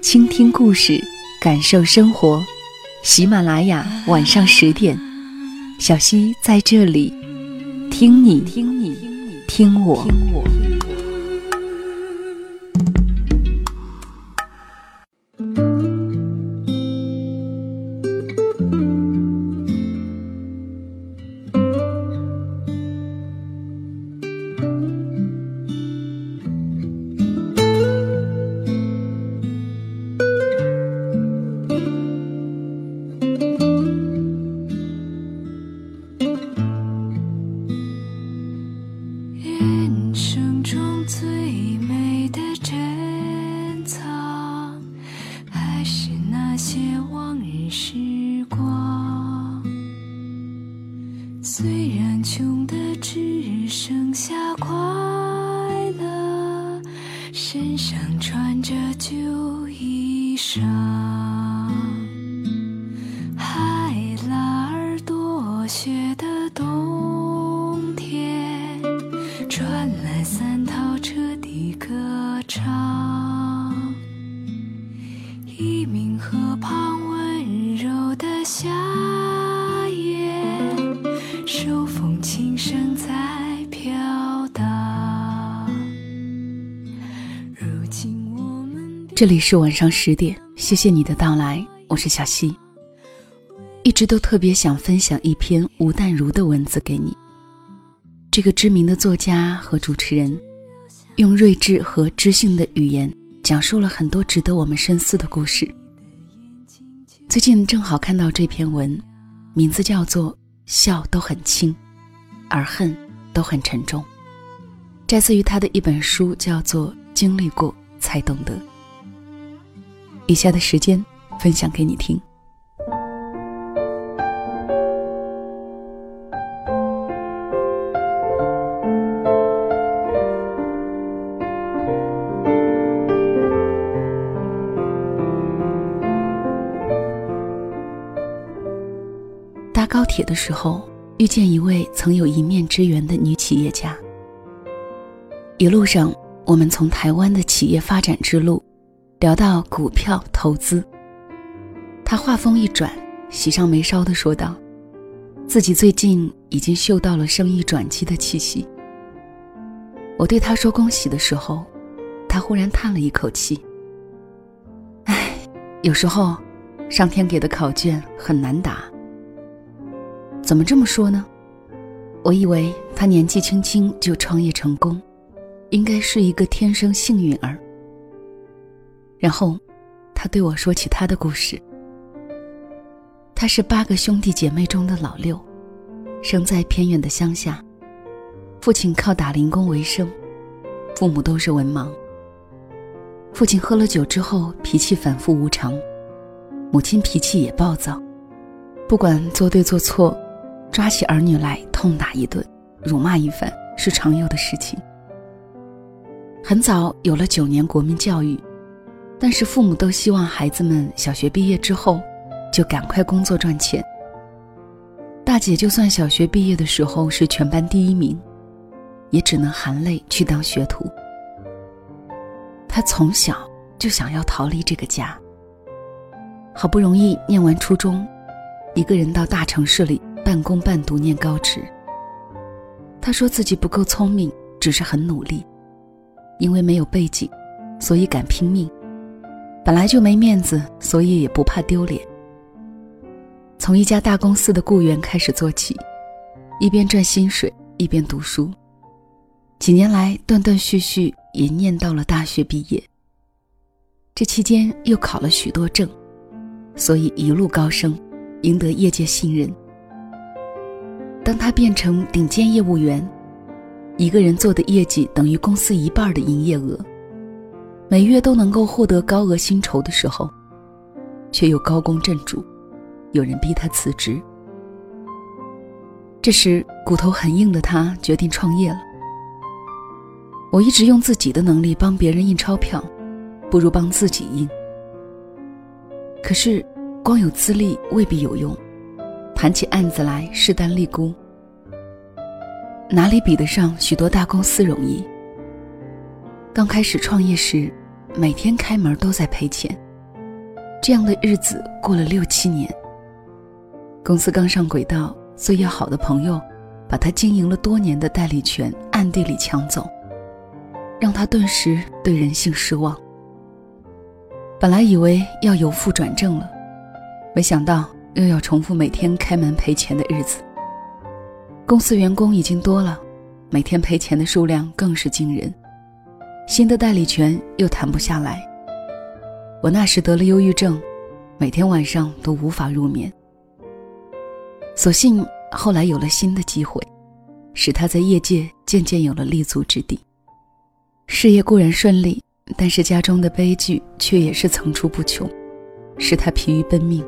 倾听故事，感受生活。喜马拉雅晚上十点，小溪在这里，听你，听你，听我。听我手风琴声在飘荡这里是晚上十点，谢谢你的到来，我是小溪。一直都特别想分享一篇吴淡如的文字给你。这个知名的作家和主持人，用睿智和知性的语言，讲述了很多值得我们深思的故事。最近正好看到这篇文，名字叫做《笑都很轻，而恨都很沉重》，摘自于他的一本书，叫做《经历过才懂得》。以下的时间，分享给你听。铁的时候，遇见一位曾有一面之缘的女企业家。一路上，我们从台湾的企业发展之路。聊到股票投资，他话锋一转，喜上眉梢的说道：“自己最近已经嗅到了生意转机的气息。”我对他说恭喜的时候，他忽然叹了一口气：“唉，有时候，上天给的考卷很难答。”怎么这么说呢？我以为他年纪轻轻就创业成功，应该是一个天生幸运儿。然后，他对我说起他的故事。他是八个兄弟姐妹中的老六，生在偏远的乡下，父亲靠打零工为生，父母都是文盲。父亲喝了酒之后脾气反复无常，母亲脾气也暴躁，不管做对做错，抓起儿女来痛打一顿，辱骂一番是常有的事情。很早有了九年国民教育。但是父母都希望孩子们小学毕业之后，就赶快工作赚钱。大姐就算小学毕业的时候是全班第一名，也只能含泪去当学徒。她从小就想要逃离这个家。好不容易念完初中，一个人到大城市里半工半读念高职。他说自己不够聪明，只是很努力，因为没有背景，所以敢拼命。本来就没面子，所以也不怕丢脸。从一家大公司的雇员开始做起，一边赚薪水一边读书。几年来断断续续也念到了大学毕业。这期间又考了许多证，所以一路高升，赢得业界信任。当他变成顶尖业务员，一个人做的业绩等于公司一半的营业额。每月都能够获得高额薪酬的时候，却又高功震主，有人逼他辞职。这时骨头很硬的他决定创业了。我一直用自己的能力帮别人印钞票，不如帮自己印。可是，光有资历未必有用，谈起案子来势单力孤，哪里比得上许多大公司容易？刚开始创业时，每天开门都在赔钱，这样的日子过了六七年。公司刚上轨道，最要好的朋友把他经营了多年的代理权暗地里抢走，让他顿时对人性失望。本来以为要由负转正了，没想到又要重复每天开门赔钱的日子。公司员工已经多了，每天赔钱的数量更是惊人。新的代理权又谈不下来。我那时得了忧郁症，每天晚上都无法入眠。所幸后来有了新的机会，使他在业界渐渐有了立足之地。事业固然顺利，但是家中的悲剧却也是层出不穷，使他疲于奔命。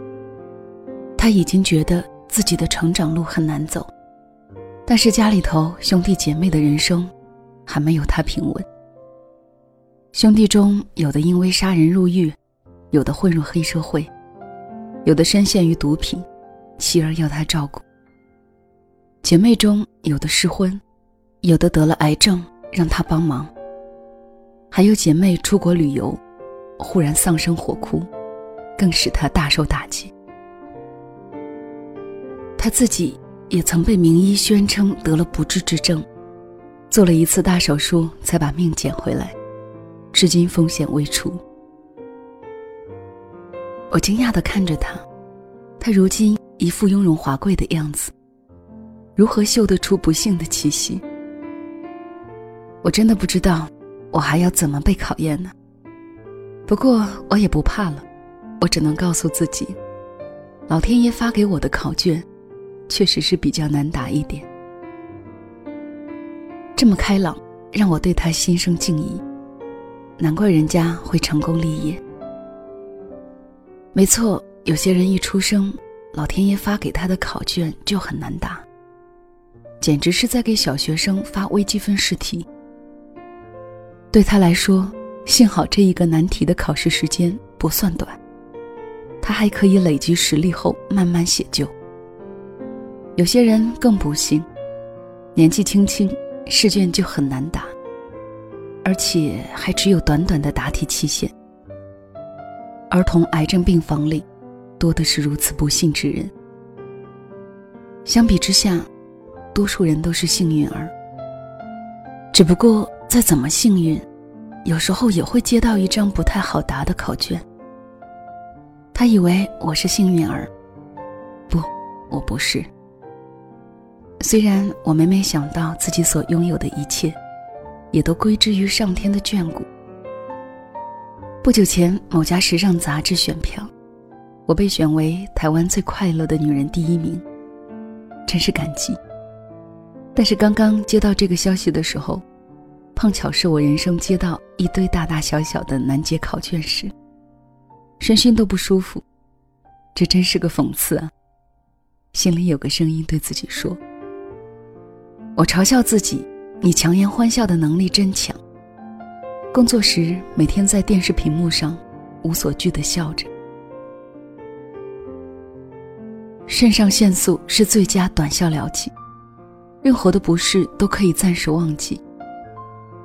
他已经觉得自己的成长路很难走，但是家里头兄弟姐妹的人生还没有他平稳。兄弟中有的因为杀人入狱，有的混入黑社会，有的深陷于毒品，妻儿要他照顾。姐妹中有的失婚，有的得了癌症，让他帮忙。还有姐妹出国旅游，忽然丧生火哭，更使他大受打击。他自己也曾被名医宣称得了不治之症，做了一次大手术才把命捡回来。至今风险未除。我惊讶地看着他，他如今一副雍容华贵的样子，如何嗅得出不幸的气息？我真的不知道，我还要怎么被考验呢？不过我也不怕了，我只能告诉自己，老天爷发给我的考卷，确实是比较难答一点。这么开朗，让我对他心生敬意。难怪人家会成功立业。没错，有些人一出生，老天爷发给他的考卷就很难答，简直是在给小学生发微积分试题。对他来说，幸好这一个难题的考试时间不算短，他还可以累积实力后慢慢写就。有些人更不幸，年纪轻轻，试卷就很难答。而且还只有短短的答题期限。儿童癌症病房里，多的是如此不幸之人。相比之下，多数人都是幸运儿。只不过再怎么幸运，有时候也会接到一张不太好答的考卷。他以为我是幸运儿，不，我不是。虽然我每每想到自己所拥有的一切。也都归之于上天的眷顾。不久前，某家时尚杂志选票，我被选为台湾最快乐的女人第一名，真是感激。但是刚刚接到这个消息的时候，碰巧是我人生接到一堆大大小小的难解考卷时，身心都不舒服，这真是个讽刺啊！心里有个声音对自己说：“我嘲笑自己。”你强颜欢笑的能力真强。工作时每天在电视屏幕上无所惧的笑着。肾上腺素是最佳短效疗剂，任何的不适都可以暂时忘记，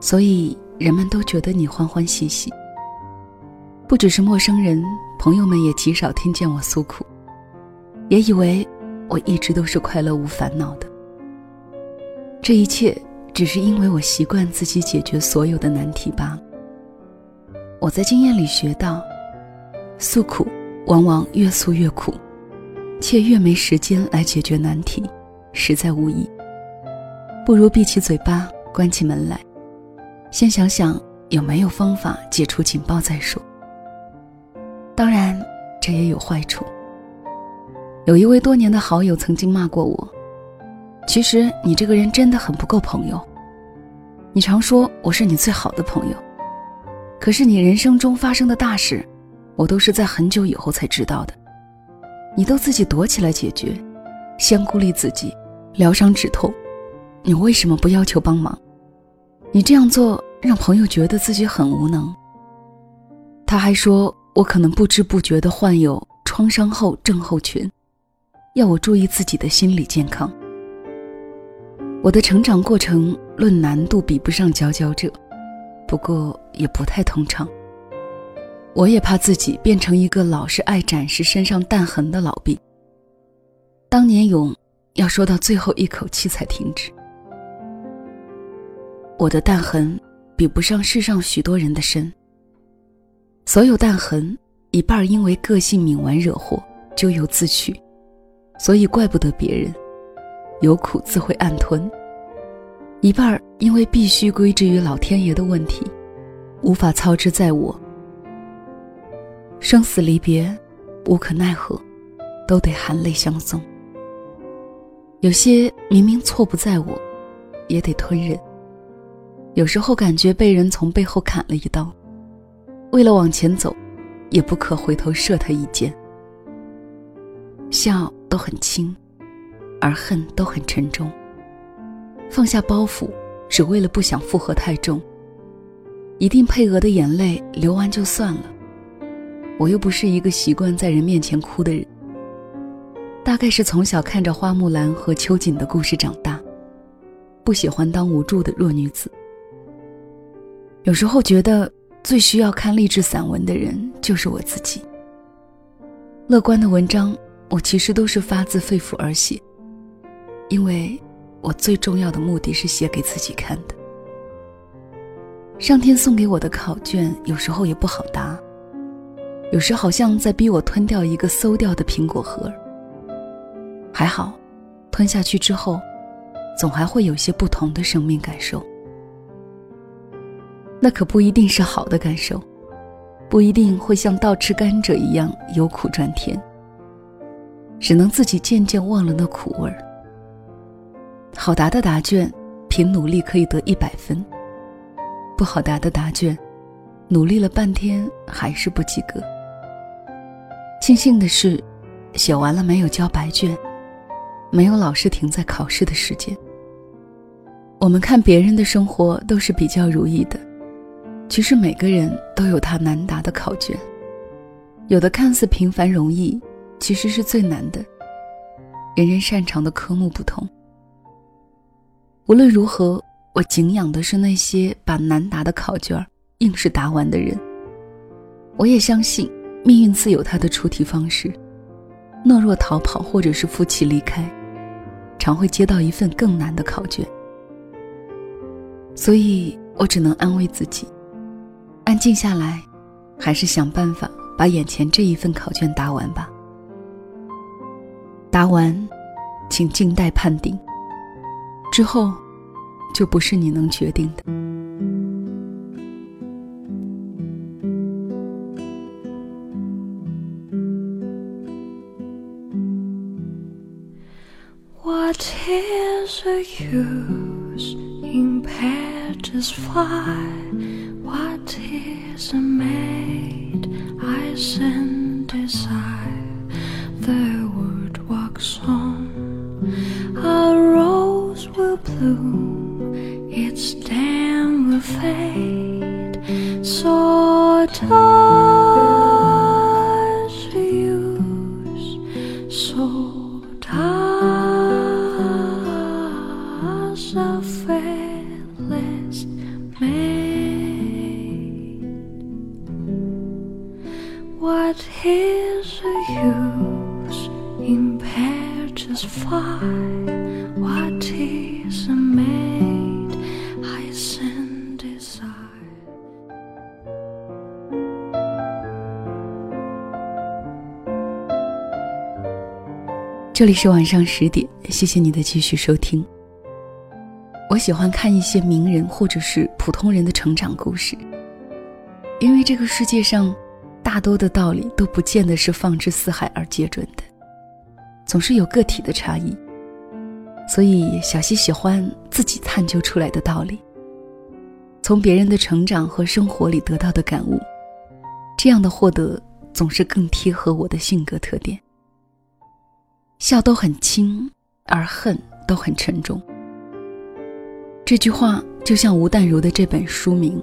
所以人们都觉得你欢欢喜喜。不只是陌生人，朋友们也极少听见我诉苦，也以为我一直都是快乐无烦恼的。这一切。只是因为我习惯自己解决所有的难题罢了。我在经验里学到，诉苦往往越诉越苦，且越没时间来解决难题，实在无益。不如闭起嘴巴，关起门来，先想想有没有方法解除警报再说。当然，这也有坏处。有一位多年的好友曾经骂过我。其实你这个人真的很不够朋友。你常说我是你最好的朋友，可是你人生中发生的大事，我都是在很久以后才知道的。你都自己躲起来解决，先孤立自己，疗伤止痛，你为什么不要求帮忙？你这样做让朋友觉得自己很无能。他还说我可能不知不觉地患有创伤后症候群，要我注意自己的心理健康。我的成长过程论难度比不上佼佼者，不过也不太通畅。我也怕自己变成一个老是爱展示身上弹痕的老兵。当年勇要说到最后一口气才停止。我的弹痕比不上世上许多人的深。所有弹痕一半因为个性敏顽惹祸，咎由自取，所以怪不得别人，有苦自会暗吞；一半儿因为必须归之于老天爷的问题，无法操之在我。生死离别，无可奈何，都得含泪相送。有些明明错不在我，也得吞忍。有时候感觉被人从背后砍了一刀，为了往前走，也不可回头射他一箭。笑都很轻，而恨都很沉重。放下包袱，只为了不想负荷太重。一定配额的眼泪流完就算了。我又不是一个习惯在人面前哭的人。大概是从小看着花木兰和秋瑾的故事长大，不喜欢当无助的弱女子。有时候觉得最需要看励志散文的人就是我自己。乐观的文章，我其实都是发自肺腑而写，因为我最重要的目的是写给自己看的。上天送给我的考卷，有时候也不好答。有时好像在逼我吞掉一个馊掉的苹果核。还好，吞下去之后，总还会有些不同的生命感受。那可不一定是好的感受，不一定会像倒吃甘蔗一样由苦转甜。只能自己渐渐忘了那苦味儿。好答的答卷，凭努力可以得一百分；不好答的答卷，努力了半天还是不及格。庆幸的是，写完了没有交白卷，没有老师停在考试的时间。我们看别人的生活都是比较如意的，其实每个人都有他难答的考卷，有的看似平凡容易，其实是最难的。人人擅长的科目不同。无论如何，我敬仰的是那些把难答的考卷硬是答完的人。我也相信。命运自有它的出题方式，懦弱逃跑或者是负气离开，常会接到一份更难的考卷。所以我只能安慰自己，安静下来，还是想办法把眼前这一份考卷答完吧。答完，请静待判定。之后，就不是你能决定的。这里是晚上十点，谢谢你的继续收听。我喜欢看一些名人或者是普通人的成长故事，因为这个世界上。大多的道理都不见得是放之四海而皆准的，总是有个体的差异。所以小溪喜欢自己探究出来的道理，从别人的成长和生活里得到的感悟，这样的获得总是更贴合我的性格特点。笑都很轻，而恨都很沉重。这句话就像吴淡如的这本书名：“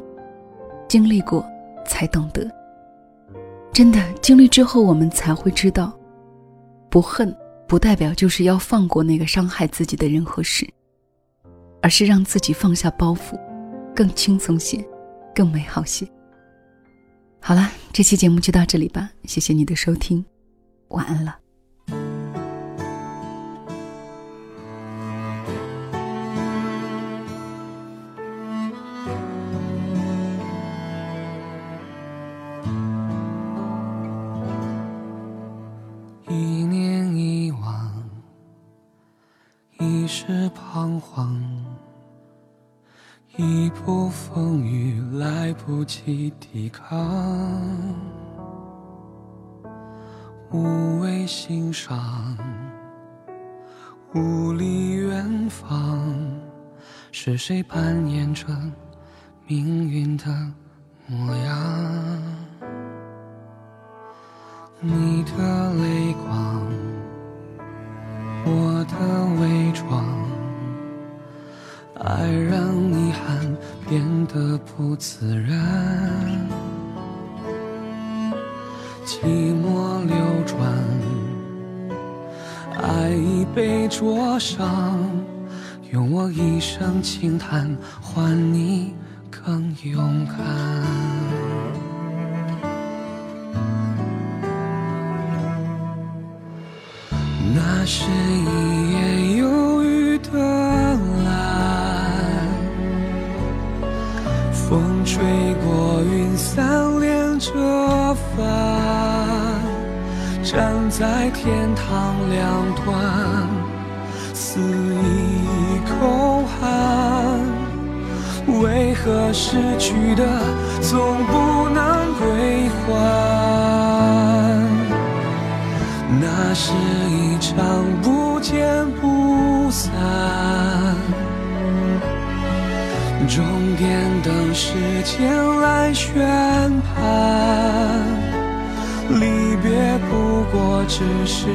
经历过，才懂得。”真的，经历之后，我们才会知道，不恨不代表就是要放过那个伤害自己的人和事，而是让自己放下包袱，更轻松些，更美好些。好了，这期节目就到这里吧，谢谢你的收听，晚安了。彷徨。一步风雨来不及抵抗，无谓欣赏，无力远方，是谁扮演着命运的模样？你的泪自然，寂寞流转，爱已被灼伤，用我一生轻叹换你更勇敢。那是一着帆，站在天堂两端，肆意空喊。为何失去的总不能归还？那是一场不见不散。终点等时间来宣判，离别不过只是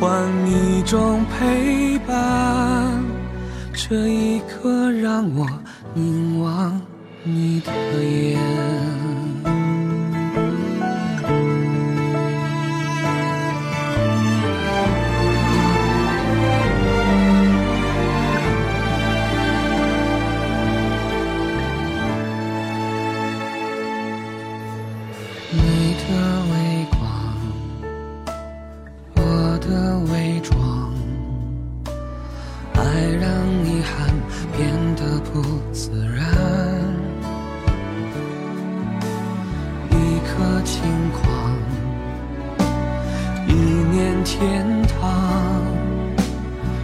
换一种陪伴。这一刻让我凝望你的眼。遗憾变得不自然。一颗轻狂，一念天堂，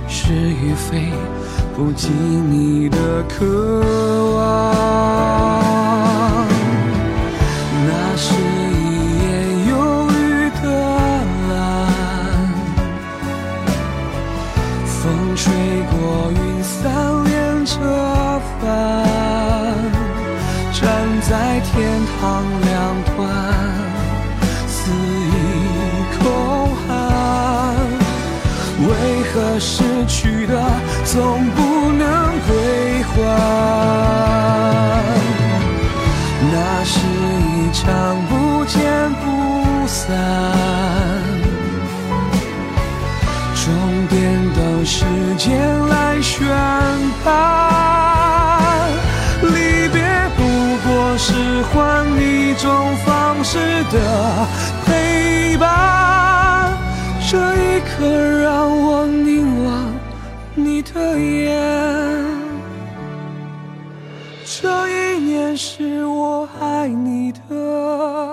是与非，不及你的渴望。天堂两端，肆意空喊。为何失去的总不能？归还，那是一场不见不散。终点等时间来宣判，换一种方式的陪伴。这一刻让我凝望你的眼。这一年是我爱你的。